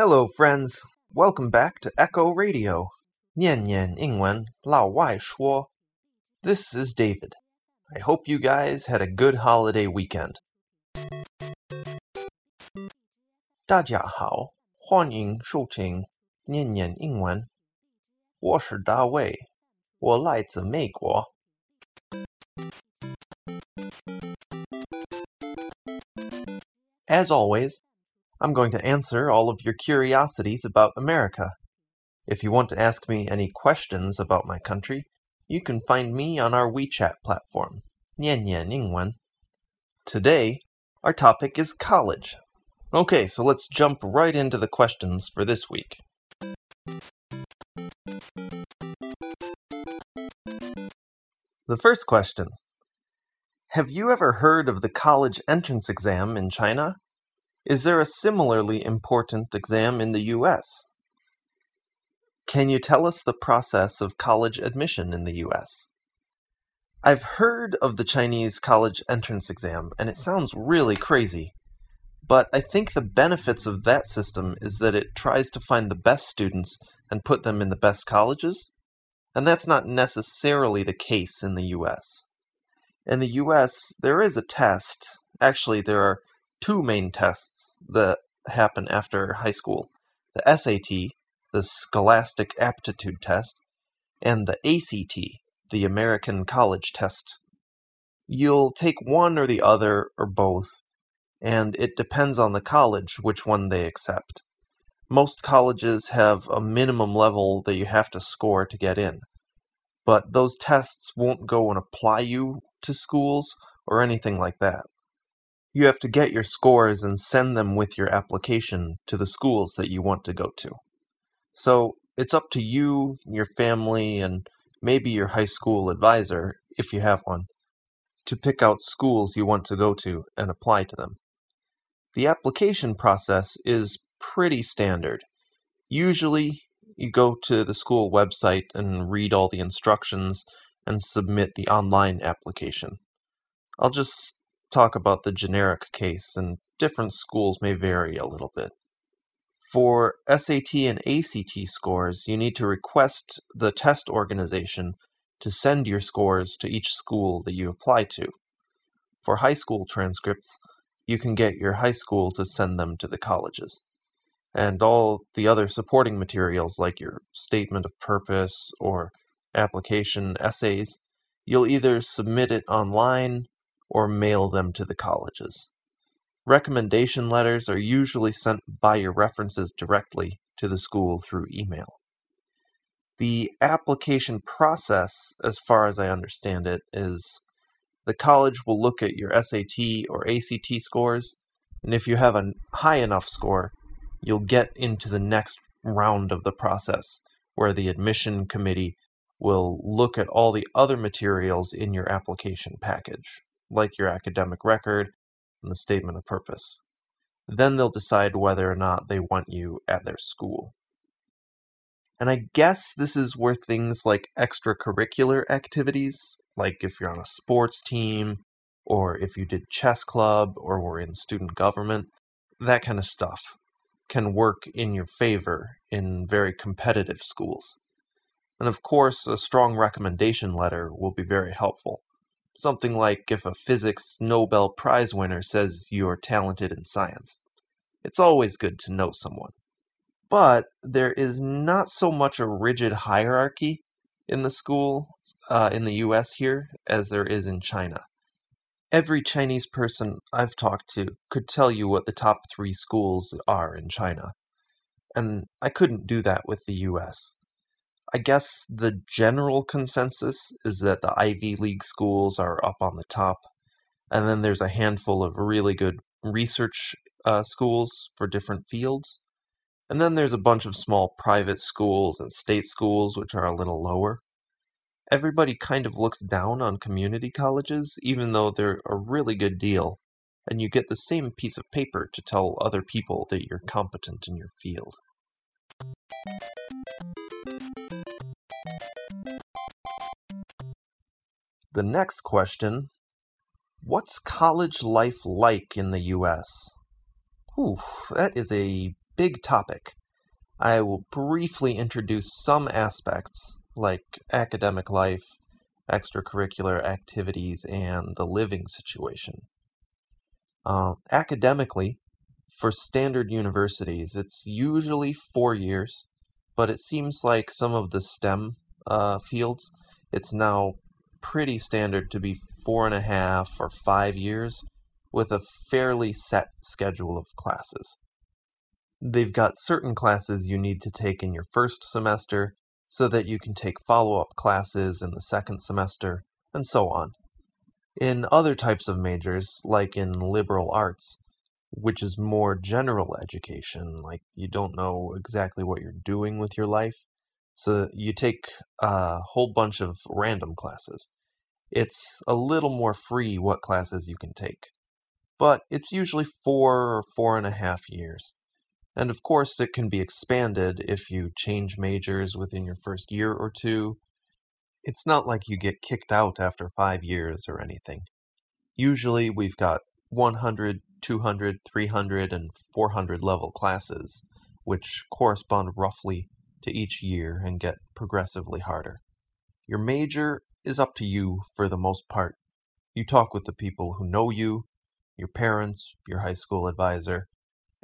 Hello, friends. Welcome back to Echo Radio. Nian Nian Yingwen Lao Wai Shuo. This is David. I hope you guys had a good holiday weekend. 大家好，欢迎收听念念英文。我是大卫，我来自美国。as always, I'm going to answer all of your curiosities about America. If you want to ask me any questions about my country, you can find me on our WeChat platform, Nian Nian Yingwen. Today, our topic is college. Okay, so let's jump right into the questions for this week. The first question Have you ever heard of the college entrance exam in China? Is there a similarly important exam in the US? Can you tell us the process of college admission in the US? I've heard of the Chinese college entrance exam, and it sounds really crazy. But I think the benefits of that system is that it tries to find the best students and put them in the best colleges, and that's not necessarily the case in the US. In the US, there is a test. Actually, there are two main tests that happen after high school the SAT, the Scholastic Aptitude Test, and the ACT, the American College Test. You'll take one or the other or both, and it depends on the college which one they accept. Most colleges have a minimum level that you have to score to get in, but those tests won't go and apply you to schools or anything like that. You have to get your scores and send them with your application to the schools that you want to go to. So it's up to you, your family, and maybe your high school advisor, if you have one, to pick out schools you want to go to and apply to them. The application process is pretty standard. Usually, you go to the school website and read all the instructions and submit the online application. I'll just talk about the generic case, and different schools may vary a little bit. For SAT and ACT scores, you need to request the test organization to send your scores to each school that you apply to. For high school transcripts, you can get your high school to send them to the colleges. And all the other supporting materials, like your statement of purpose or application essays, you'll either submit it online or mail them to the colleges. Recommendation letters are usually sent by your references directly to the school through email. The application process, as far as I understand it, is the college will look at your SAT or ACT scores, and if you have a high enough score, you'll get into the next round of the process, where the admission committee will look at all the other materials in your application package like your academic record and the statement of purpose. Then they'll decide whether or not they want you at their school. And I guess this is where things like extracurricular activities, like if you're on a sports team, or if you did chess club, or were in student government, that kind of stuff can work in your favor in very competitive schools. And of course, a strong recommendation letter will be very helpful. Something like if a physics Nobel Prize winner says you're talented in science. It's always good to know someone. But there is not so much a rigid hierarchy in the school uh, in the US here as there is in China. Every Chinese person I've talked to could tell you what the top three schools are in China. And I couldn't do that with the US. I guess the general consensus is that the Ivy League schools are up on the top, and then there's a handful of really good research uh, schools for different fields. And then there's a bunch of small private schools and state schools, which are a little lower. Everybody kind of looks down on community colleges, even though they're a really good deal, and you get the same piece of paper to tell other people that you're competent in your field. The next question What's college life like in the US? Whew, that is a big topic. I will briefly introduce some aspects, like academic life, extracurricular activities, and the living situation. Uh, academically, for standard universities, it's usually four years, but it seems like some of the STEM uh, fields, it's now pretty standard to be four and a half or five years with a fairly set schedule of classes. They've got certain classes you need to take in your first semester so that you can take follow up classes in the second semester, and so on. In other types of majors, like in liberal arts, which is more general education, like you don't know exactly what you're doing with your life, so you take a whole bunch of random classes. It's a little more free what classes you can take, but it's usually four or four and a half years. And of course, it can be expanded if you change majors within your first year or two, it's not like you get kicked out after five years or anything. Usually we've got 100, 200, 300, and 400 level classes, which correspond roughly to each year and get progressively harder. Your major is up to you for the most part. You talk with the people who know you, your parents, your high school advisor,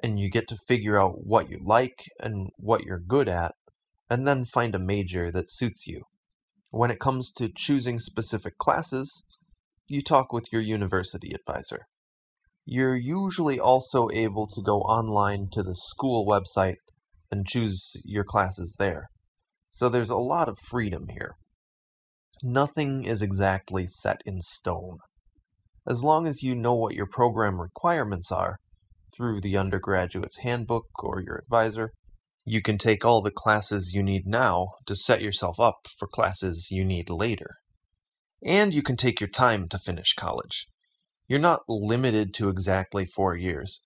and you get to figure out what you like and what you're good at, and then find a major that suits you. When it comes to choosing specific classes, you talk with your university advisor. You're usually also able to go online to the school website and choose your classes there. So there's a lot of freedom here. Nothing is exactly set in stone. As long as you know what your program requirements are, through the undergraduate's handbook or your advisor, you can take all the classes you need now to set yourself up for classes you need later. And you can take your time to finish college. You're not limited to exactly four years.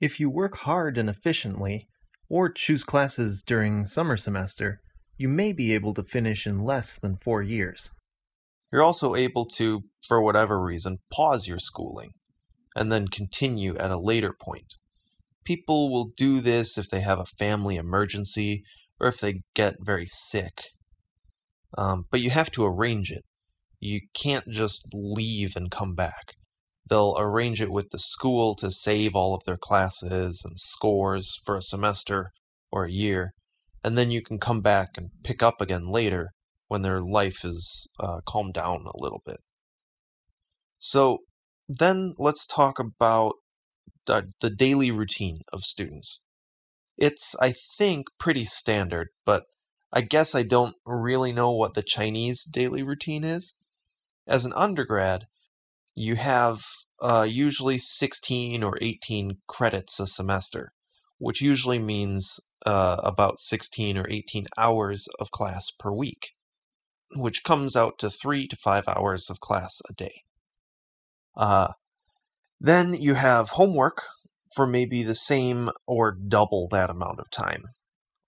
If you work hard and efficiently, or choose classes during summer semester, you may be able to finish in less than four years. You're also able to, for whatever reason, pause your schooling and then continue at a later point people will do this if they have a family emergency or if they get very sick. Um, but you have to arrange it. You can't just leave and come back. They'll arrange it with the school to save all of their classes and scores for a semester or a year, and then you can come back and pick up again later when their life is uh, calmed down a little bit. So, then let's talk about the daily routine of students. It's, I think, pretty standard, but I guess I don't really know what the Chinese daily routine is. As an undergrad, you have uh, usually 16 or 18 credits a semester, which usually means uh, about 16 or 18 hours of class per week, which comes out to three to five hours of class a day. Uh, then you have homework for maybe the same or double that amount of time.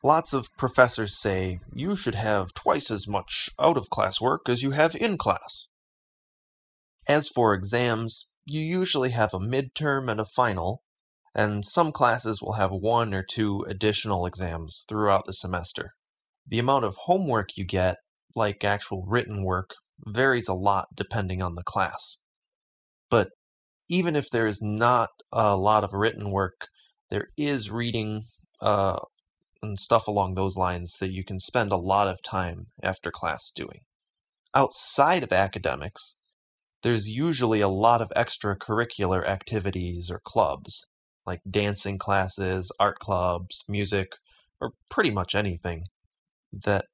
Lots of professors say you should have twice as much out of class work as you have in class. As for exams, you usually have a midterm and a final, and some classes will have one or two additional exams throughout the semester. The amount of homework you get, like actual written work, varies a lot depending on the class. But even if there is not a lot of written work, there is reading uh, and stuff along those lines that you can spend a lot of time after class doing. Outside of academics, there's usually a lot of extracurricular activities or clubs, like dancing classes, art clubs, music, or pretty much anything. That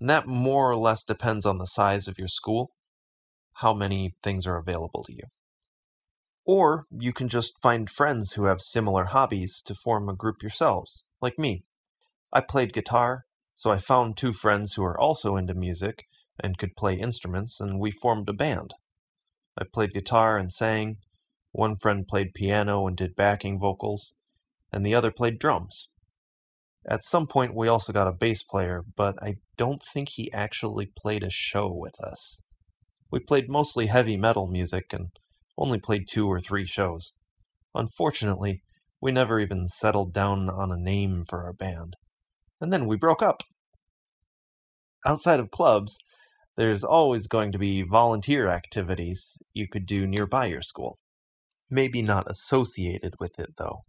that more or less depends on the size of your school, how many things are available to you. Or you can just find friends who have similar hobbies to form a group yourselves, like me. I played guitar, so I found two friends who are also into music and could play instruments, and we formed a band. I played guitar and sang. One friend played piano and did backing vocals, and the other played drums. At some point, we also got a bass player, but I don't think he actually played a show with us. We played mostly heavy metal music and only played two or three shows. Unfortunately, We never even settled down on a name for our band. And then we broke up. Outside of clubs, there's always going to be volunteer activities you could do nearby your school. Maybe not associated with it, though.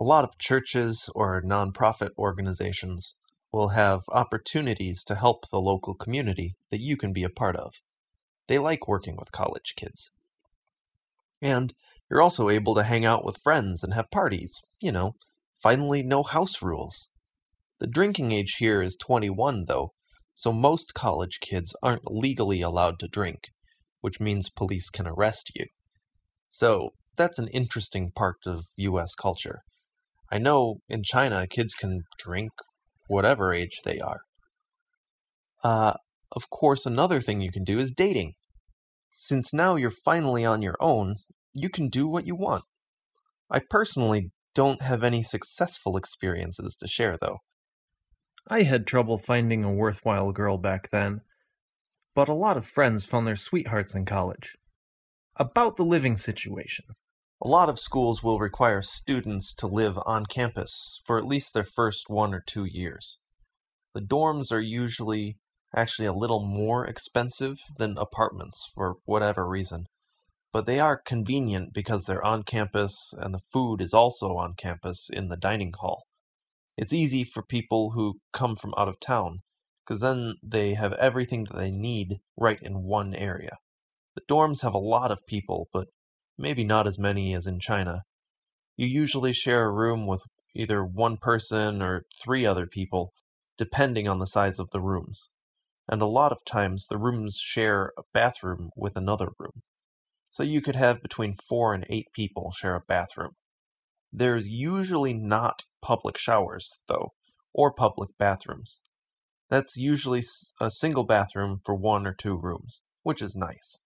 A lot of churches or nonprofit organizations will have opportunities to help the local community that you can be a part of. They like working with college kids. And you're also able to hang out with friends and have parties. You know, finally, no house rules. The drinking age here is 21, though, so most college kids aren't legally allowed to drink, which means police can arrest you. So that's an interesting part of US culture. I know in China kids can drink whatever age they are. Uh, of course, another thing you can do is dating. Since now you're finally on your own, you can do what you want. I personally don't have any successful experiences to share, though. I had trouble finding a worthwhile girl back then, but a lot of friends found their sweethearts in college. About the living situation. A lot of schools will require students to live on campus for at least their first one or two years. The dorms are usually actually a little more expensive than apartments for whatever reason, but they are convenient because they're on campus and the food is also on campus in the dining hall. It's easy for people who come from out of town, because then they have everything that they need right in one area. The dorms have a lot of people, but maybe not as many as in China. You usually share a room with either one person or three other people, depending on the size of the rooms. And a lot of times the rooms share a bathroom with another room. So you could have between four and eight people share a bathroom. There's usually not public showers, though, or public bathrooms. That's usually a single bathroom for one or two rooms, which is nice.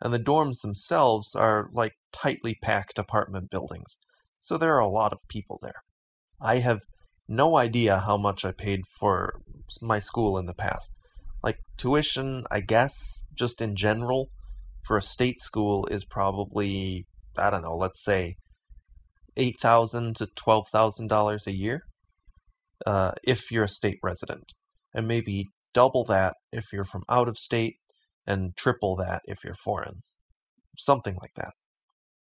And the dorms themselves are like tightly packed apartment buildings, so there are a lot of people there. I have no idea how much I paid for my school in the past. Like tuition, I guess, just in general, for a state school is probably, I don't know, let's say eight thousand to twelve thousand dollars a year uh, if you're a state resident, and maybe double that if you're from out of state, and triple that if you're foreign, something like that.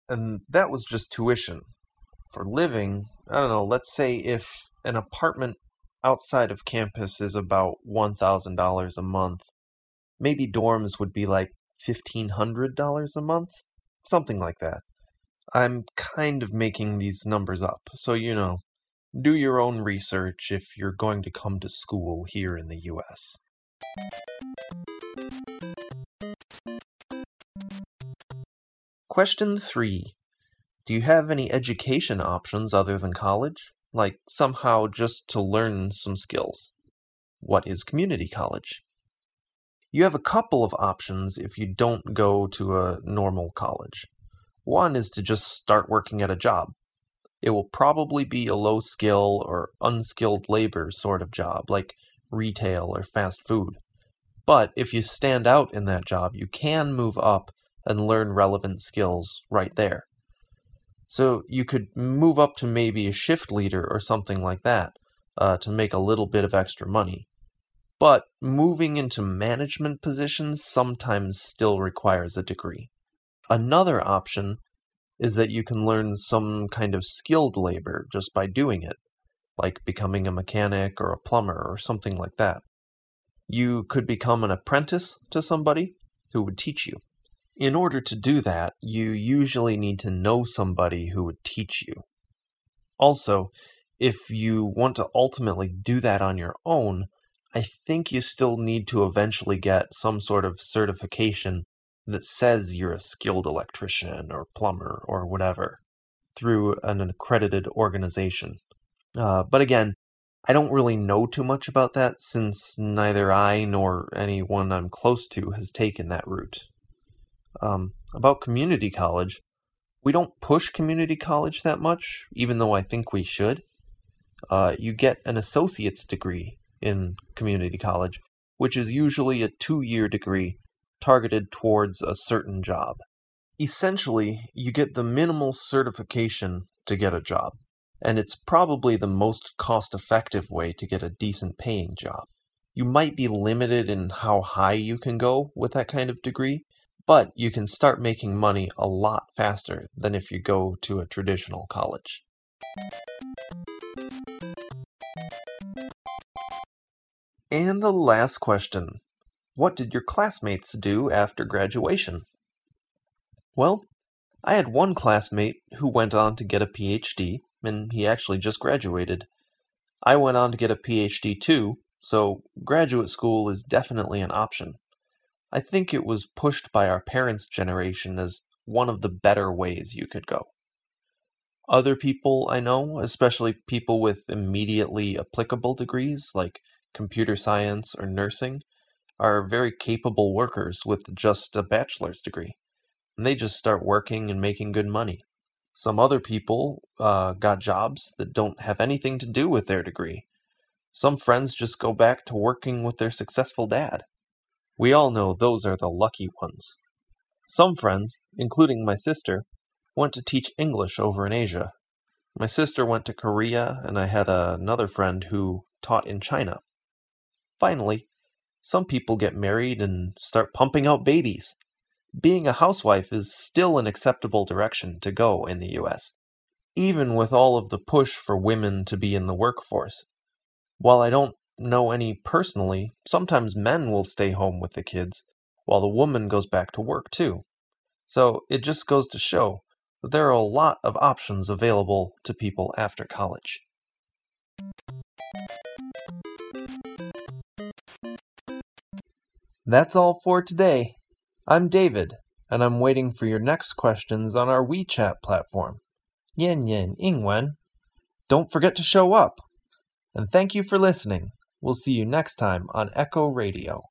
And that was just tuition. For living, I don't know. Let's say if an apartment outside of campus is about one thousand dollars a month, maybe dorms would be like fifteen hundred dollars a month, something like that. I'm kind of making these numbers up, so you know, do your own research if you're going to come to school here in the US. Question 3. Do you have any education options other than college? Like somehow just to learn some skills? What is community college? You have a couple of options if you don't go to a normal college. One is to just start working at a job. It will probably be a low skill or unskilled labor sort of job, like retail or fast food. But if you stand out in that job, you can move up and learn relevant skills right there. So you could move up to maybe a shift leader or something like that uh, to make a little bit of extra money. But moving into management positions sometimes still requires a degree. Another option is that you can learn some kind of skilled labor just by doing it, like becoming a mechanic or a plumber or something like that. You could become an apprentice to somebody who would teach you. In order to do that, you usually need to know somebody who would teach you. Also, if you want to ultimately do that on your own, I think you still need to eventually get some sort of certification that says you're a skilled electrician or plumber or whatever through an accredited organization. Uh, but again, I don't really know too much about that since neither I nor anyone I'm close to has taken that route. Um, about community college, we don't push community college that much, even though I think we should. Uh, you get an associate's degree in community college, which is usually a two year degree targeted towards a certain job. Essentially, you get the minimal certification to get a job, and it's probably the most cost effective way to get a decent paying job. You might be limited in how high you can go with that kind of degree, but you can start making money a lot faster than if you go to a traditional college. And the last question What did your classmates do after graduation? Well, I had one classmate who went on to get a PhD, and he actually just graduated. I went on to get a PhD too, so graduate school is definitely an option. I think it was pushed by our parents' generation as one of the better ways you could go. Other people I know, especially people with immediately applicable degrees like computer science or nursing, are very capable workers with just a bachelor's degree. And they just start working and making good money. Some other people uh, got jobs that don't have anything to do with their degree. Some friends just go back to working with their successful dad. We all know those are the lucky ones. Some friends, including my sister, went to teach English over in Asia. My sister went to Korea, and I had another friend who taught in China. Finally, some people get married and start pumping out babies. Being a housewife is still an acceptable direction to go in the US, even with all of the push for women to be in the workforce. While I don't know any personally, sometimes men will stay home with the kids, while the woman goes back to work too. So it just goes to show that there are a lot of options available to people after college. That's all for today. I'm David, and I'm waiting for your next questions on our WeChat platform. Nian Nian Yingwen. Don't forget to show up. And thank you for listening. We'll see you next time on Echo Radio.